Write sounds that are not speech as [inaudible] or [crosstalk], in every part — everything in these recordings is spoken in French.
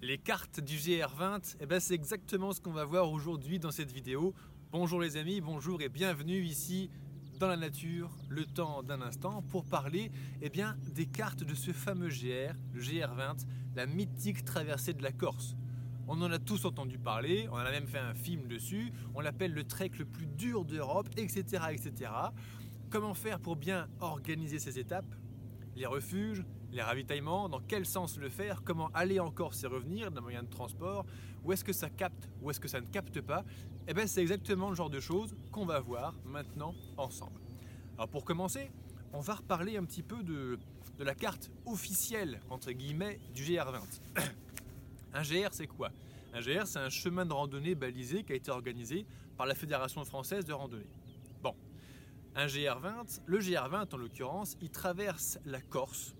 Les cartes du GR20, eh ben c'est exactement ce qu'on va voir aujourd'hui dans cette vidéo. Bonjour les amis, bonjour et bienvenue ici dans la nature, le temps d'un instant, pour parler eh bien, des cartes de ce fameux GR, le GR20, la mythique traversée de la Corse. On en a tous entendu parler, on a même fait un film dessus, on l'appelle le trek le plus dur d'Europe, etc., etc. Comment faire pour bien organiser ces étapes? Les refuges, les ravitaillements, dans quel sens le faire, comment aller en Corse et revenir d'un moyen de transport, où est-ce que ça capte, où est-ce que ça ne capte pas, et eh bien c'est exactement le genre de choses qu'on va voir maintenant ensemble. Alors pour commencer, on va reparler un petit peu de, de la carte officielle, entre guillemets, du GR20. [coughs] un GR c'est quoi? Un GR c'est un chemin de randonnée balisé qui a été organisé par la Fédération française de randonnée. Bon, un GR20, le GR20 en l'occurrence, il traverse la Corse,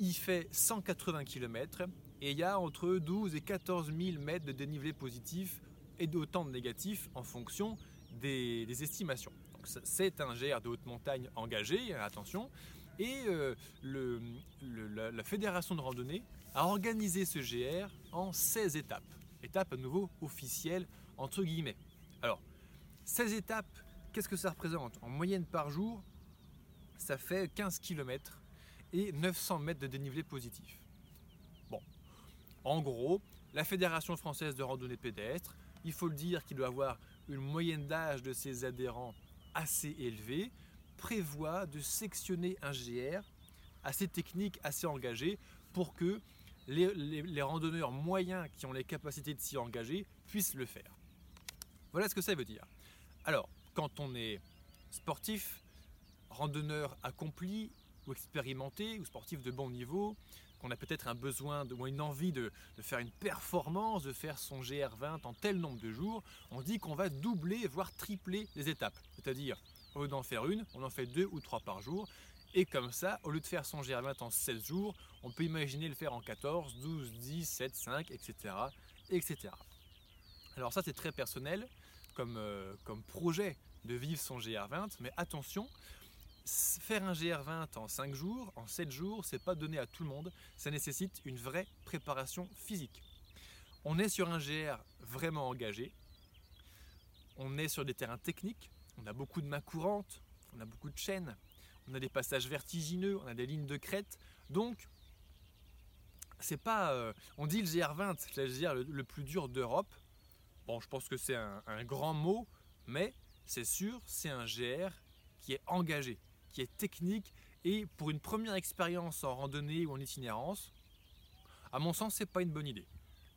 il fait 180 km et il y a entre 12 et 14 000 mètres de dénivelé positif et d'autant de négatif en fonction des, estimations. C'est un GR de haute montagne engagé, attention, et euh, la, fédération de randonnée a organisé ce GR en 16 étapes. Étapes à nouveau officielles entre guillemets. Alors, 16 étapes, qu'est-ce que ça représente? En moyenne par jour, ça fait 15 km et 900 mètres de dénivelé positif. Bon, en gros, la Fédération française de randonnée pédestre, il faut le dire qu'il doit avoir une moyenne d'âge de ses adhérents assez élevée, prévoit de sectionner un GR assez technique, assez engagé, pour que les, les randonneurs moyens qui ont les capacités de s'y engager puissent le faire. Voilà ce que ça veut dire. Alors, quand on est sportif, randonneur accompli, ou ou sportif de bon niveau, qu'on a peut-être un besoin ou une envie de, faire une performance, de faire son GR20 en tel nombre de jours, on dit qu'on va doubler, voire tripler les étapes. C'est-à-dire, au lieu d'en faire une, on en fait deux ou trois par jour. Et comme ça, au lieu de faire son GR20 en 16 jours, on peut imaginer le faire en 14, 12, 10, 7, 5, etc. etc. Alors ça, c'est très personnel comme, euh, comme projet de vivre son GR20, mais attention, faire un GR20 en 5 jours, en 7 jours, c'est pas donné à tout le monde. Ça nécessite une vraie préparation physique. On est sur un GR vraiment engagé. On est sur des terrains techniques. On a beaucoup de mains courantes. On a beaucoup de chaînes. On a des passages vertigineux. On a des lignes de crête. Donc, c'est pas. Euh, on dit le GR20, c'est le GR le, plus dur d'Europe. Bon, je pense que c'est un grand mot, mais c'est sûr, c'est un GR qui est engagé qui est technique et pour une première expérience en randonnée ou en itinérance, à mon sens, c'est pas une bonne idée.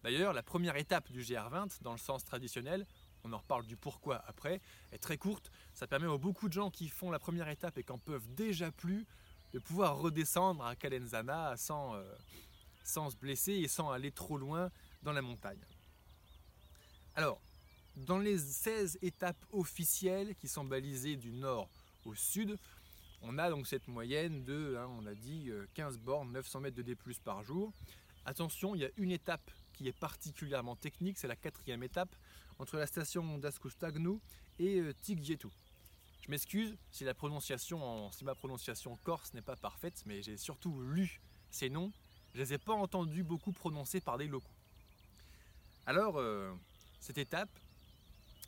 D'ailleurs, la première étape du GR20, dans le sens traditionnel, on en reparle du pourquoi après, est très courte. Ça permet à beaucoup de gens qui font la première étape et qui en peuvent déjà plus de pouvoir redescendre à Calenzana sans, euh, sans se blesser et sans aller trop loin dans la montagne. Alors, dans les 16 étapes officielles qui sont balisées du nord au sud, on a donc cette moyenne de, hein, on a dit, 15 euh, bornes, 900 mètres de D+, par jour. Attention, il y a une étape qui est particulièrement technique, c'est la quatrième étape, entre la station d'Ascostagnou et euh, Tigietu. Je m'excuse si la prononciation, si ma prononciation corse n'est pas parfaite, mais j'ai surtout lu ces noms, je ne les ai pas entendus beaucoup prononcés par des locaux. Alors, euh, cette étape,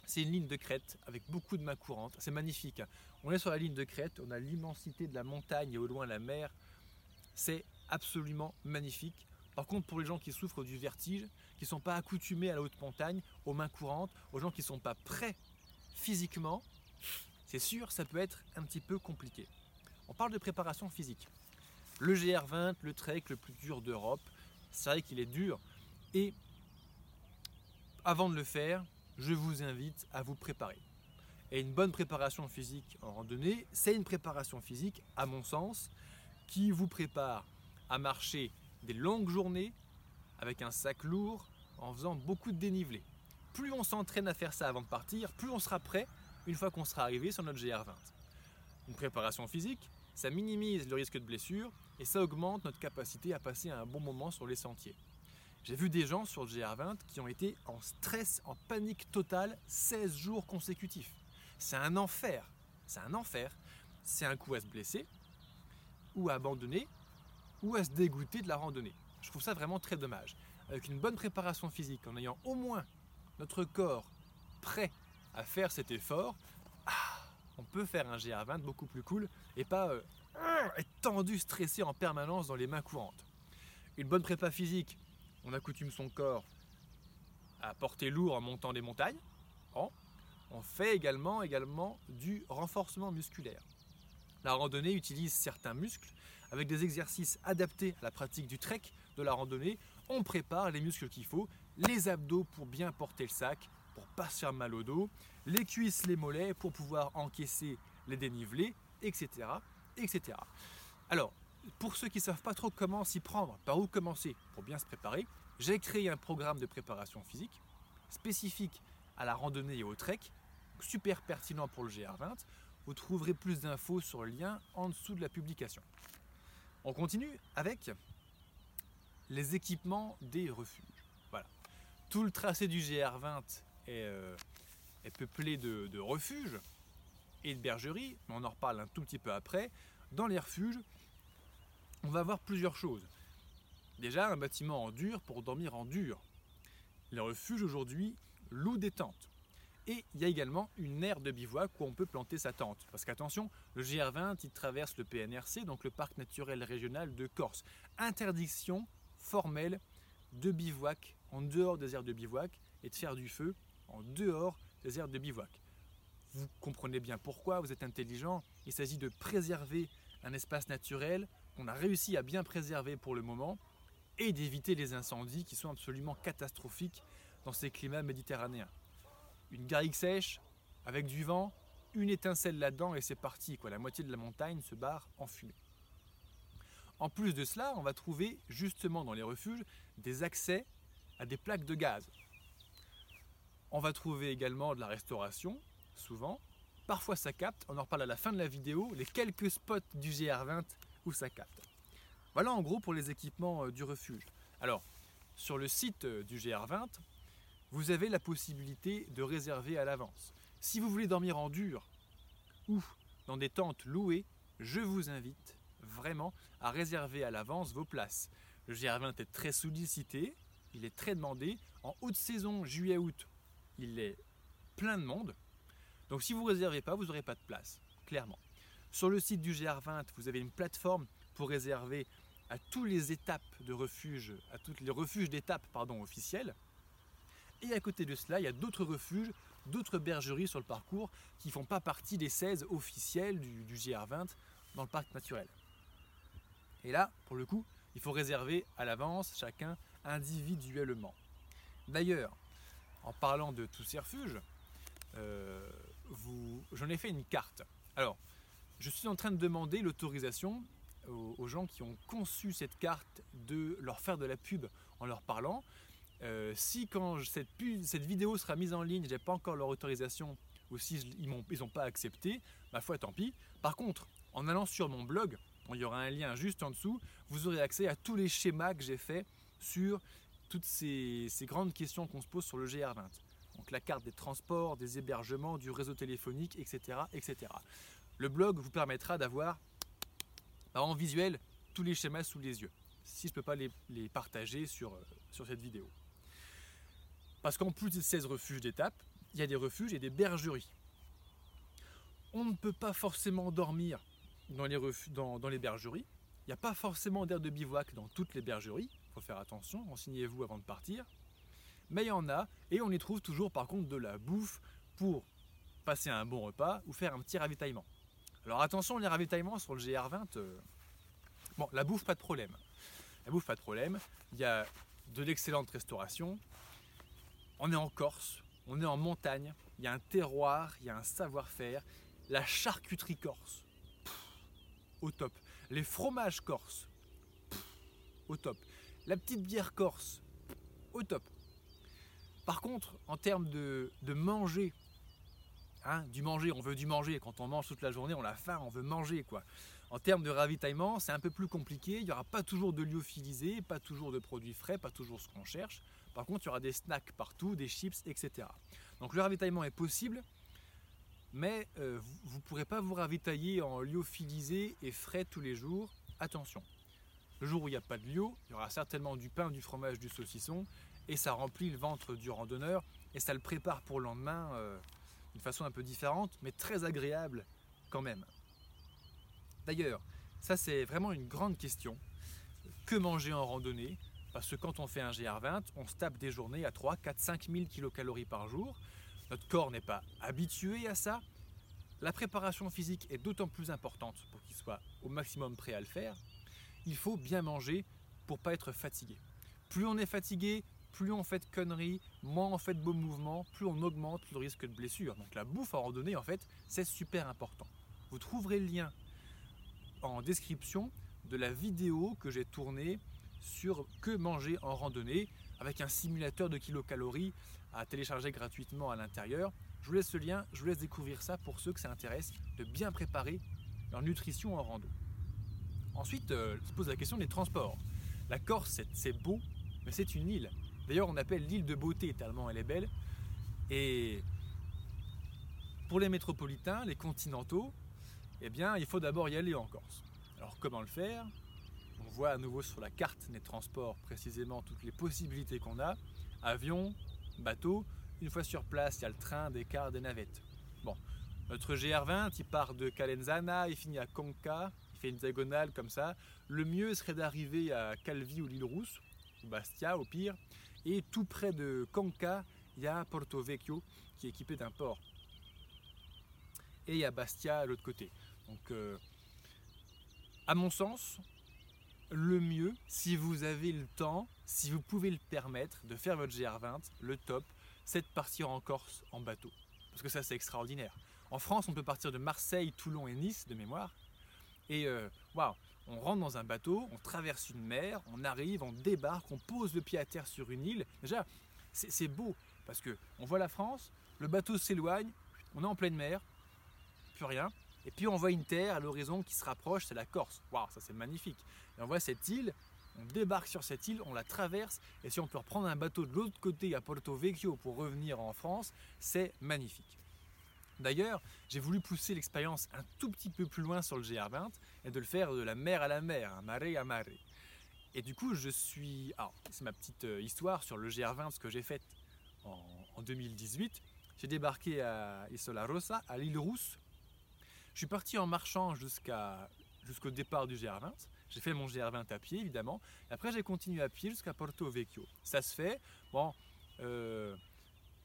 c'est une ligne de crête avec beaucoup de mains courantes. C'est magnifique. On est sur la ligne de crête, on a l'immensité de la montagne et au loin la mer. C'est absolument magnifique. Par contre, pour les gens qui souffrent du vertige, qui ne sont pas accoutumés à la haute montagne, aux mains courantes, aux gens qui ne sont pas prêts physiquement, c'est sûr, ça peut être un petit peu compliqué. On parle de préparation physique. Le GR20, le trek le plus dur d'Europe, c'est vrai qu'il est dur. Et avant de le faire, je vous invite à vous préparer. Et une bonne préparation physique en randonnée, c'est une préparation physique, à mon sens, qui vous prépare à marcher des longues journées avec un sac lourd en faisant beaucoup de dénivelé. Plus on s'entraîne à faire ça avant de partir, plus on sera prêt une fois qu'on sera arrivé sur notre GR20. Une préparation physique, ça minimise le risque de blessure et ça augmente notre capacité à passer un bon moment sur les sentiers. J'ai vu des gens sur le GR20 qui ont été en stress, en panique totale 16 jours consécutifs. C'est un enfer. C'est un enfer. C'est un coup à se blesser, ou à abandonner, ou à se dégoûter de la randonnée. Je trouve ça vraiment très dommage. Avec une bonne préparation physique, en ayant au moins notre corps prêt à faire cet effort, ah, on peut faire un GR20 beaucoup plus cool et pas euh, être tendu, stressé en permanence dans les mains courantes. Une bonne prépa physique, on accoutume son corps à porter lourd en montant des montagnes. On fait également, du renforcement musculaire. La randonnée utilise certains muscles. Avec des exercices adaptés à la pratique du trek de la randonnée, on prépare les muscles qu'il faut, les abdos pour bien porter le sac, pour pas se faire mal au dos, les cuisses, les mollets pour pouvoir encaisser les dénivelés, etc. etc. Alors, pour ceux qui ne savent pas trop comment s'y prendre, par où commencer pour bien se préparer, j'ai créé un programme de préparation physique spécifique à la randonnée et au trek, super pertinent pour le GR20. Vous trouverez plus d'infos sur le lien en dessous de la publication. On continue avec les équipements des refuges. Voilà. Tout le tracé du GR20 euh, est, peuplé de, de, refuges et de bergeries, mais on en reparle un tout petit peu après. Dans les refuges, on va voir plusieurs choses. Déjà, un bâtiment en dur pour dormir en dur. Les refuges aujourd'hui louent des tentes. Et il y a également une aire de bivouac où on peut planter sa tente. Parce qu'attention, le GR20, il traverse le PNRC, donc le parc naturel régional de Corse. Interdiction formelle de bivouac en dehors des aires de bivouac et de faire du feu en dehors des aires de bivouac. Vous comprenez bien pourquoi, vous êtes intelligent. Il s'agit de préserver un espace naturel qu'on a réussi à bien préserver pour le moment et d'éviter les incendies qui sont absolument catastrophiques dans ces climats méditerranéens une garrigue sèche, avec du vent, une étincelle là-dedans et c'est parti. La moitié de la montagne se barre en fumée. En plus de cela, on va trouver justement dans les refuges des accès à des plaques de gaz. On va trouver également de la restauration, souvent. Parfois ça capte, on en reparle à la fin de la vidéo, les quelques spots du GR20 où ça capte. Voilà en gros pour les équipements euh, du refuge. Alors, sur le site euh, du GR20, vous avez la possibilité de réserver à l'avance. Si vous voulez dormir en dur ou dans des tentes louées, je vous invite vraiment à réserver à l'avance vos places. Le GR20 est très sollicité, il est très demandé. En haute saison, juillet-août, il est plein de monde. Donc si vous ne réservez pas, vous n'aurez pas de place, clairement. Sur le site du GR20, vous avez une plateforme pour réserver à toutes les étapes de refuge, à tous les refuges d'étapes pardon officiels. Et à côté de cela, il y a d'autres refuges, d'autres bergeries sur le parcours qui ne font pas partie des 16 officiels du, GR20 dans le parc naturel. Et là, pour le coup, il faut réserver à l'avance chacun individuellement. D'ailleurs, en parlant de tous ces refuges, euh, j'en ai fait une carte. Alors, je suis en train de demander l'autorisation aux, gens qui ont conçu cette carte de leur faire de la pub en leur parlant. Euh, si quand cette, vidéo sera mise en ligne, je n'ai pas encore leur autorisation ou si ils n'ont pas accepté, ma foi tant pis. Par contre, en allant sur mon blog, il y aura un lien juste en dessous, vous aurez accès à tous les schémas que j'ai faits sur toutes ces, grandes questions qu'on se pose sur le GR20. Donc la carte des transports, des hébergements, du réseau téléphonique, etc. etc. Le blog vous permettra d'avoir bah, en visuel tous les schémas sous les yeux, si je ne peux pas les, partager euh, sur cette vidéo. Parce qu'en plus de 16 refuges d'étape, il y a des refuges et des bergeries. On ne peut pas forcément dormir dans les, dans, les bergeries. Il n'y a pas forcément d'air de bivouac dans toutes les bergeries. Il faut faire attention, renseignez-vous avant de partir. Mais il y en a, et on y trouve toujours par contre de la bouffe pour passer un bon repas ou faire un petit ravitaillement. Alors attention, les ravitaillements sur le GR20, euh, bon, la bouffe, pas de problème. La bouffe, pas de problème. Il y a de l'excellente restauration, on est en Corse, on est en montagne, il y a un terroir, il y a un savoir-faire, la charcuterie corse, au top. Les fromages corse, au top. La petite bière corse, au top. Par contre, en termes de, manger, hein, du manger, on veut du manger. Quand on mange toute la journée, on a faim, on veut manger quoi. En termes de ravitaillement, c'est un peu plus compliqué. Il n'y aura pas toujours de lyophilisé, pas toujours de produits frais, pas toujours ce qu'on cherche. Par contre, il y aura des snacks partout, des chips, etc. Donc le ravitaillement est possible, mais euh, vous ne pourrez pas vous ravitailler en lyophilisé et frais tous les jours. Attention. Le jour où il n'y a pas de liot, il y aura certainement du pain, du fromage, du saucisson, et ça remplit le ventre du randonneur, et ça le prépare pour le lendemain euh, d'une façon un peu différente, mais très agréable quand même. D'ailleurs, ça c'est vraiment une grande question. Que manger en randonnée? Parce que quand on fait un GR20, on se tape des journées à 3, 4, 5 000 kilocalories par jour. Notre corps n'est pas habitué à ça. La préparation physique est d'autant plus importante pour qu'il soit au maximum prêt à le faire. Il faut bien manger pour pas être fatigué. Plus on est fatigué, plus on fait de conneries, moins on fait de beaux mouvements, plus on augmente le risque de blessure. Donc la bouffe en randonnée, en fait, c'est super important. Vous trouverez le lien en description de la vidéo que j'ai tournée sur que manger en randonnée avec un simulateur de kilocalories à télécharger gratuitement à l'intérieur. Je vous laisse le lien, je vous laisse découvrir ça pour ceux que ça intéresse de bien préparer leur nutrition en rando. Ensuite, euh, se pose la question des transports. La Corse, c'est beau, mais c'est une île. D'ailleurs, on appelle l'île de beauté tellement elle est belle. Et pour les métropolitains, les continentaux, eh bien, il faut d'abord y aller en Corse. Alors, comment le faire? On voit à nouveau sur la carte des transports précisément toutes les possibilités qu'on a avion, bateau. Une fois sur place, il y a le train, des cars, des navettes. Bon, notre GR20, il part de Calenzana, il finit à Conca, il fait une diagonale comme ça. Le mieux serait d'arriver à Calvi ou l'île Rousse, ou Bastia au pire. Et tout près de Conca, il y a Porto Vecchio qui est équipé d'un port. Et il y a Bastia à l'autre côté. Donc, euh, à mon sens, le mieux, si vous avez le temps, si vous pouvez le permettre, de faire votre GR20, le top, c'est de partir en Corse en bateau. Parce que ça, c'est extraordinaire. En France, on peut partir de Marseille, Toulon et Nice de mémoire. Et euh, waouh, on rentre dans un bateau, on traverse une mer, on arrive, on débarque, on pose le pied à terre sur une île. Déjà, c'est beau parce que on voit la France, le bateau s'éloigne, on est en pleine mer, plus rien. Et puis on voit une terre à l'horizon qui se rapproche, c'est la Corse. Waouh, ça c'est magnifique. Et on voit cette île, on débarque sur cette île, on la traverse, et si on peut reprendre un bateau de l'autre côté à Porto Vecchio pour revenir en France, c'est magnifique. D'ailleurs, j'ai voulu pousser l'expérience un tout petit peu plus loin sur le GR20 et de le faire de la mer à la mer, un mare à mare. Et du coup, je suis. Alors, c'est ma petite euh, histoire sur le GR20, ce que j'ai fait en 2018. J'ai débarqué à Isola Rossa, à l'île Rousse, je suis parti en marchant jusqu'au départ du GR20. J'ai fait mon GR20 à pied, évidemment. Après, j'ai continué à pied jusqu'à Porto Vecchio. Ça se fait. Bon, euh,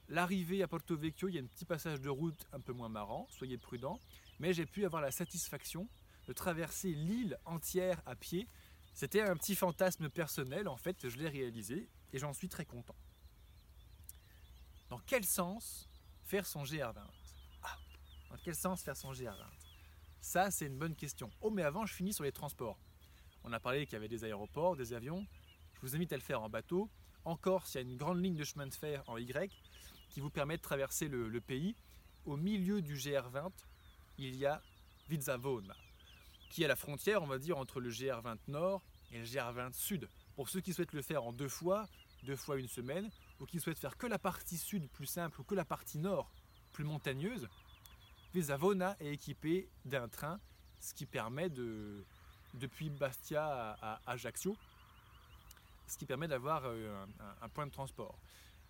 l'arrivée à Porto Vecchio, il y a un petit passage de route un peu moins marrant. Soyez prudents. Mais j'ai pu avoir la satisfaction de traverser l'île entière à pied. C'était un petit fantasme personnel, en fait, je l'ai réalisé et j'en suis très content. Dans quel sens faire son GR20 ah, Dans quel sens faire son GR20 ça, c'est une bonne question. Oh, mais avant, je finis sur les transports. On a parlé qu'il y avait des aéroports, des avions. Je vous invite à le faire en bateau. En Corse, il y a une grande ligne de chemin de fer en Y qui vous permet de traverser le, pays. Au milieu du GR20, il y a Vizzavona, qui est la frontière, on va dire, entre le GR20 Nord et le GR20 Sud. Pour ceux qui souhaitent le faire en deux fois, deux fois une semaine, ou qui souhaitent faire que la partie sud plus simple ou que la partie nord plus montagneuse, Vesavona est équipé d'un train, ce qui permet de, depuis Bastia à, Ajaccio, ce qui permet d'avoir euh, un, point de transport.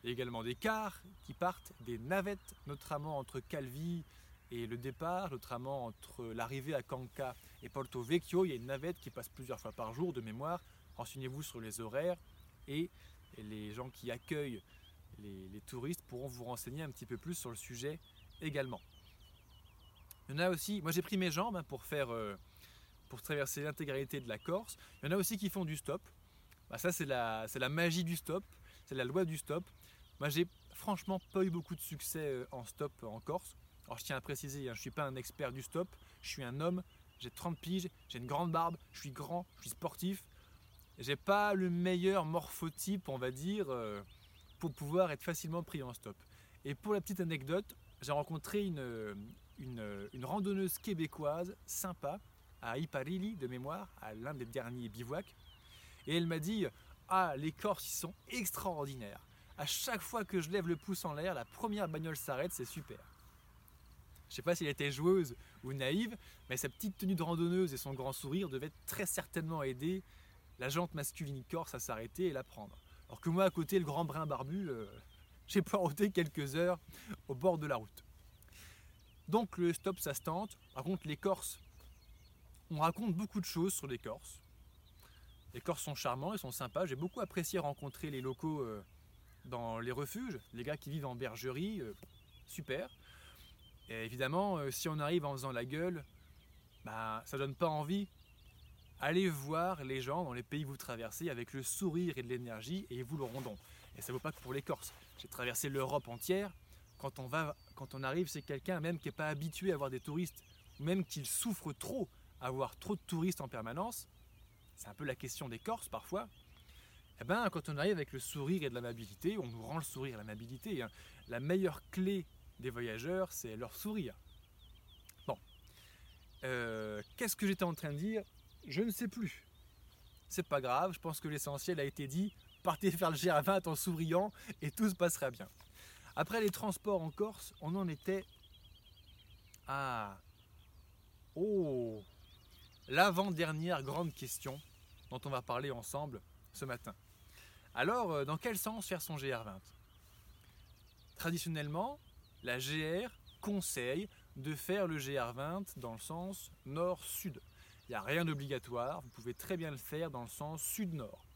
Il y a également des cars qui partent, des navettes, notamment entre Calvi et le départ, notamment entre l'arrivée à Canca et Porto Vecchio. Il y a une navette qui passe plusieurs fois par jour de mémoire. Renseignez-vous sur les horaires et les gens qui accueillent les touristes pourront vous renseigner un petit peu plus sur le sujet également. Il y en a aussi, moi j'ai pris mes jambes hein, pour faire, euh, pour traverser l'intégralité de la Corse. Il y en a aussi qui font du stop. Bah, ça c'est la, c'est la magie du stop, c'est la loi du stop. Moi j'ai franchement pas eu beaucoup de succès euh, en stop en Corse. Alors je tiens à préciser, hein, je suis pas un expert du stop, je suis un homme, j'ai 30 piges, j'ai une grande barbe, je suis grand, je suis sportif. J'ai pas le meilleur morphotype, on va dire, euh, pour pouvoir être facilement pris en stop. Et pour la petite anecdote, j'ai rencontré une, une, randonneuse québécoise sympa à Iparili de mémoire, à l'un des derniers bivouacs. Et elle m'a dit Ah, les Corses, ils sont extraordinaires. À chaque fois que je lève le pouce en l'air, la première bagnole s'arrête, c'est super. Je sais pas si elle était joueuse ou naïve, mais sa petite tenue de randonneuse et son grand sourire devaient très certainement aider la jante masculine corse à s'arrêter et la prendre. Alors que moi, à côté, le grand brin barbu, euh, [laughs] j'ai poireauté quelques heures au bord de la route. Donc le stop, ça se tente. Par contre, les Corses, on raconte beaucoup de choses sur les Corses. Les Corses sont charmants, ils sont sympas. J'ai beaucoup apprécié rencontrer les locaux euh, dans les refuges, les gars qui vivent en bergerie, euh, super. Et évidemment, euh, si on arrive en faisant la gueule, bah, ça donne pas envie. Allez voir les gens dans les pays que vous traversez avec le sourire et de l'énergie et ils vous le rendront. Et ça ne vaut pas que pour les Corses. J'ai traversé l'Europe entière. Quand on, arrive, c'est quelqu'un même qui n'est pas habitué à avoir des touristes, même qu'il souffre trop à avoir trop de touristes en permanence. C'est un peu la question des Corses parfois. Eh ben, quand on arrive avec le sourire et de l'amabilité, on nous rend le sourire et l'amabilité. Hein. La meilleure clé des voyageurs, c'est leur sourire. Bon. Euh, qu'est-ce que j'étais en train de dire? Je ne sais plus. C'est pas grave, je pense que l'essentiel a été dit. Partez faire le GR20 en souriant et tout se passera bien. Après les transports en Corse, on en était à. Oh L'avant-dernière grande question dont on va parler ensemble ce matin. Alors, euh, dans quel sens faire son GR20 Traditionnellement, la GR conseille de faire le GR20 dans le sens nord-sud. Il n'y a rien d'obligatoire, vous pouvez très bien le faire dans le sens sud-nord.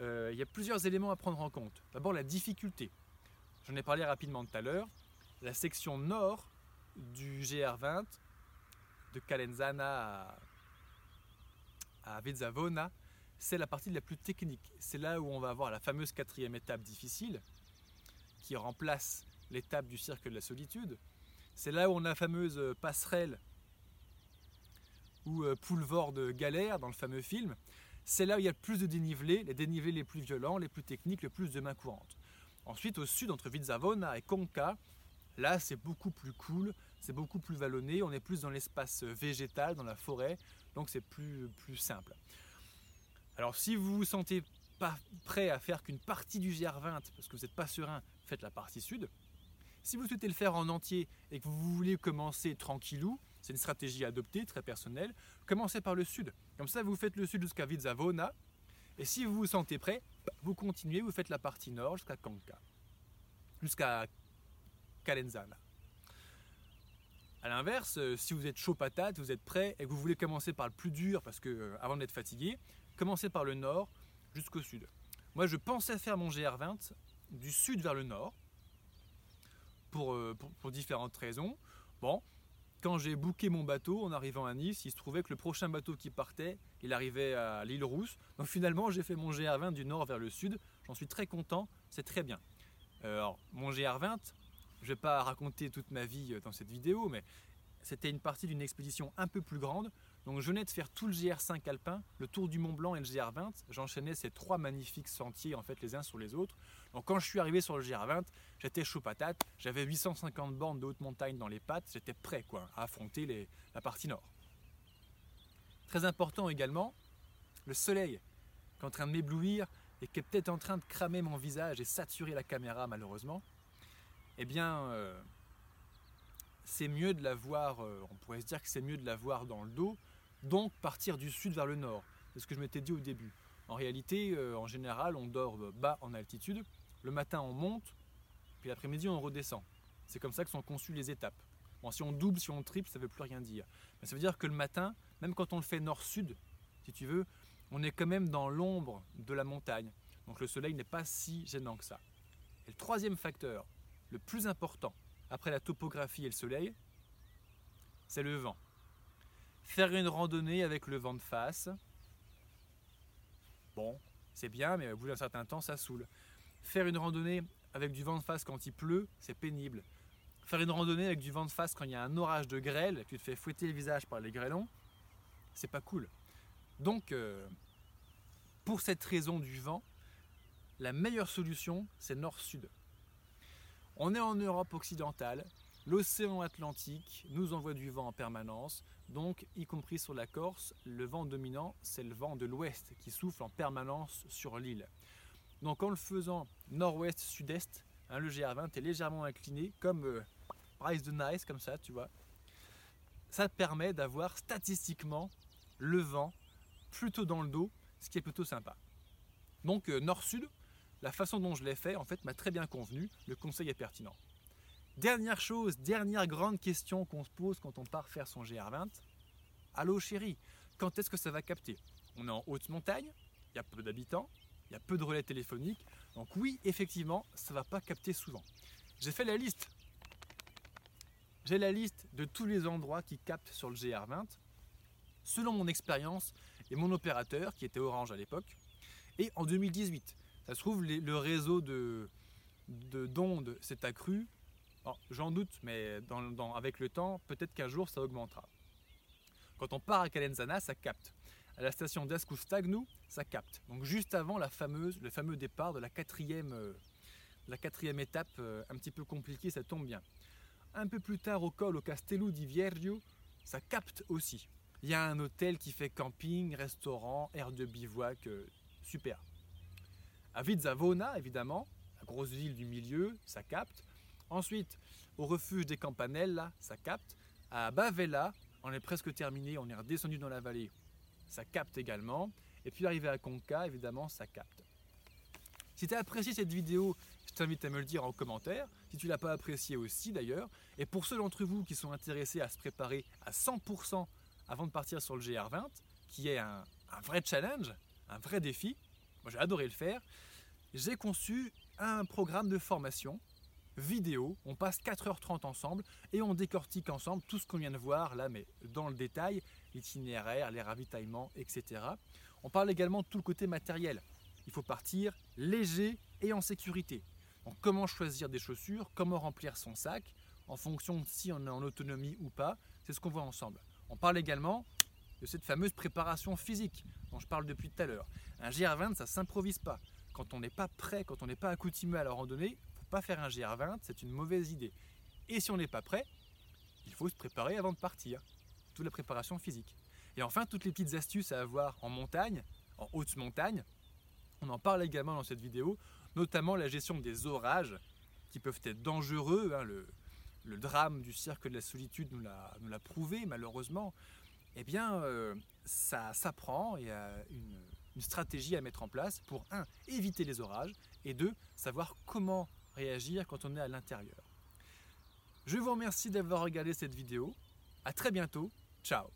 Euh, il y a plusieurs éléments à prendre en compte. D'abord la difficulté. J'en ai parlé rapidement tout à l'heure. La section nord du GR20 de Calenzana à, à Vezzavona, c'est la partie la plus technique. C'est là où on va avoir la fameuse quatrième étape difficile qui remplace l'étape du cercle de la solitude. C'est là où on a la fameuse passerelle ou euh, poulevard de galère dans le fameux film. C'est là où il y a le plus de dénivelés, les dénivelés les plus violents, les plus techniques, le plus de mains courantes. Ensuite, au sud, entre Vizzavona et Conca, là c'est beaucoup plus cool, c'est beaucoup plus vallonné, on est plus dans l'espace végétal, dans la forêt, donc c'est plus, plus simple. Alors si vous vous sentez pas prêt à faire qu'une partie du GR20 parce que vous n'êtes pas serein, faites la partie sud. Si vous souhaitez le faire en entier et que vous voulez commencer tranquillou, c'est une stratégie adoptée, très personnelle, commencez par le sud. Comme ça, vous faites le sud jusqu'à Vizzavona. Et si vous vous sentez prêt, vous continuez, vous faites la partie nord jusqu'à Kanka, jusqu'à Calenzana. A l'inverse, euh, si vous êtes chaud patate, vous êtes prêt et que vous voulez commencer par le plus dur parce que euh, avant d'être fatigué, commencez par le nord jusqu'au sud. Moi, je pensais faire mon GR20 du sud vers le nord pour, euh, pour différentes raisons. Bon, quand j'ai booké mon bateau en arrivant à Nice, il se trouvait que le prochain bateau qui partait, il arrivait à l'île Rousse. Donc finalement, j'ai fait mon GR20 du nord vers le sud. J'en suis très content, c'est très bien. Euh, alors, mon GR20, je ne vais pas raconter toute ma vie euh, dans cette vidéo, mais c'était une partie d'une expédition un peu plus grande. Donc je venais de faire tout le GR5 alpin, le tour du Mont Blanc et le GR20. J'enchaînais ces trois magnifiques sentiers en fait les uns sur les autres. Donc quand je suis arrivé sur le GR20, j'étais chaud patate. J'avais 850 bornes de haute montagne dans les pattes. J'étais prêt quoi à affronter la partie nord. Très important également, le soleil qui est en train de m'éblouir et qui est peut-être en train de cramer mon visage et saturer la caméra malheureusement. Eh bien, euh, c'est mieux de la voir, euh, on pourrait se dire que c'est mieux de la voir dans le dos donc partir du sud vers le nord. C'est ce que je m'étais dit au début. En réalité, euh, en général, on dort bas en altitude. Le matin, on monte, puis l'après-midi, on redescend. C'est comme ça que sont conçues les étapes. Bon, si on double, si on triple, ça ne veut plus rien dire. Mais ça veut dire que le matin, même quand on le fait nord-sud, si tu veux, on est quand même dans l'ombre de la montagne. Donc le soleil n'est pas si gênant que ça. Et le troisième facteur, le plus important, après la topographie et le soleil, c'est le vent. Faire une randonnée avec le vent de face, bon, c'est bien, mais au bout d'un certain temps, ça saoule. Faire une randonnée avec du vent de face quand il pleut, c'est pénible. Faire une randonnée avec du vent de face quand il y a un orage de grêle tu te fais fouetter le visage par les grêlons, c'est pas cool. Donc, euh, pour cette raison du vent, la meilleure solution, c'est nord-sud. On est en Europe occidentale, L'océan Atlantique nous envoie du vent en permanence, donc y compris sur la Corse, le vent dominant, c'est le vent de l'ouest qui souffle en permanence sur l'île. Donc en le faisant nord-ouest-sud-est, hein, le GR20 est légèrement incliné, comme euh, Price de Nice, comme ça, tu vois. Ça permet d'avoir statistiquement le vent plutôt dans le dos, ce qui est plutôt sympa. Donc euh, nord-sud, la façon dont je l'ai fait en fait m'a très bien convenu, le conseil est pertinent. Dernière chose, dernière grande question qu'on se pose quand on part faire son GR20. Allô chérie, quand est-ce que ça va capter? On est en haute montagne, il y a peu d'habitants, il y a peu de relais téléphoniques, donc oui, effectivement, ça ne va pas capter souvent. J'ai fait la liste. J'ai la liste de tous les endroits qui captent sur le GR20, selon mon expérience et mon opérateur, qui était Orange à l'époque, et en 2018. Ça se trouve, le réseau de d'ondes s'est accru J'en doute, mais avec le temps, peut-être qu'un jour ça augmentera. Quand on part à Calenzana, ça capte. À la station d'Ascustagnu, ça capte. Donc juste avant la fameuse, le fameux départ de la quatrième, euh, étape, euh, un petit peu compliquée, ça tombe bien. Un peu plus tard au col, au Castello di Viergio, ça capte aussi. Il y a un hôtel qui fait camping, restaurant, air de bivouac, euh, super. À Vizzavona, évidemment, la grosse ville du milieu, ça capte. Ensuite, au refuge des Campanelles, là, ça capte. À Bavella, on est presque terminé, on est redescendu dans la vallée, ça capte également. Et puis arrivé à Conca, évidemment, ça capte. Si tu as apprécié cette vidéo, je t'invite à me le dire en commentaire. Si tu l'as pas apprécié aussi d'ailleurs. Et pour ceux d'entre vous qui sont intéressés à se préparer à 100% avant de partir sur le GR20, qui est un, un vrai challenge, un vrai défi, moi j'ai adoré le faire, j'ai conçu un programme de formation vidéo. On passe 4h30 ensemble et on décortique ensemble tout ce qu'on vient de voir là, mais dans le détail, l'itinéraire, les ravitaillements, etc. On parle également de tout le côté matériel. Il faut partir léger et en sécurité. Donc, comment choisir des chaussures, comment remplir son sac, en fonction de si on est en autonomie ou pas, c'est ce qu'on voit ensemble. On parle également de cette fameuse préparation physique dont je parle depuis tout à l'heure. Un GR20, ça s'improvise pas. Quand on n'est pas prêt, quand on n'est pas accoutumé à la randonnée, faire un GR20, c'est une mauvaise idée. Et si on n'est pas prêt, il faut se préparer avant de partir. Toute la préparation physique. Et enfin, toutes les petites astuces à avoir en montagne, en haute montagne. On en parle également dans cette vidéo, notamment la gestion des orages qui peuvent être dangereux. Hein, le, drame du cirque de la solitude nous l'a prouvé malheureusement. Eh bien, euh, ça s'apprend et a une, une stratégie à mettre en place pour, un, éviter les orages et deux, savoir comment réagir quand on est à l'intérieur. Je vous remercie d'avoir regardé cette vidéo. À très bientôt. Ciao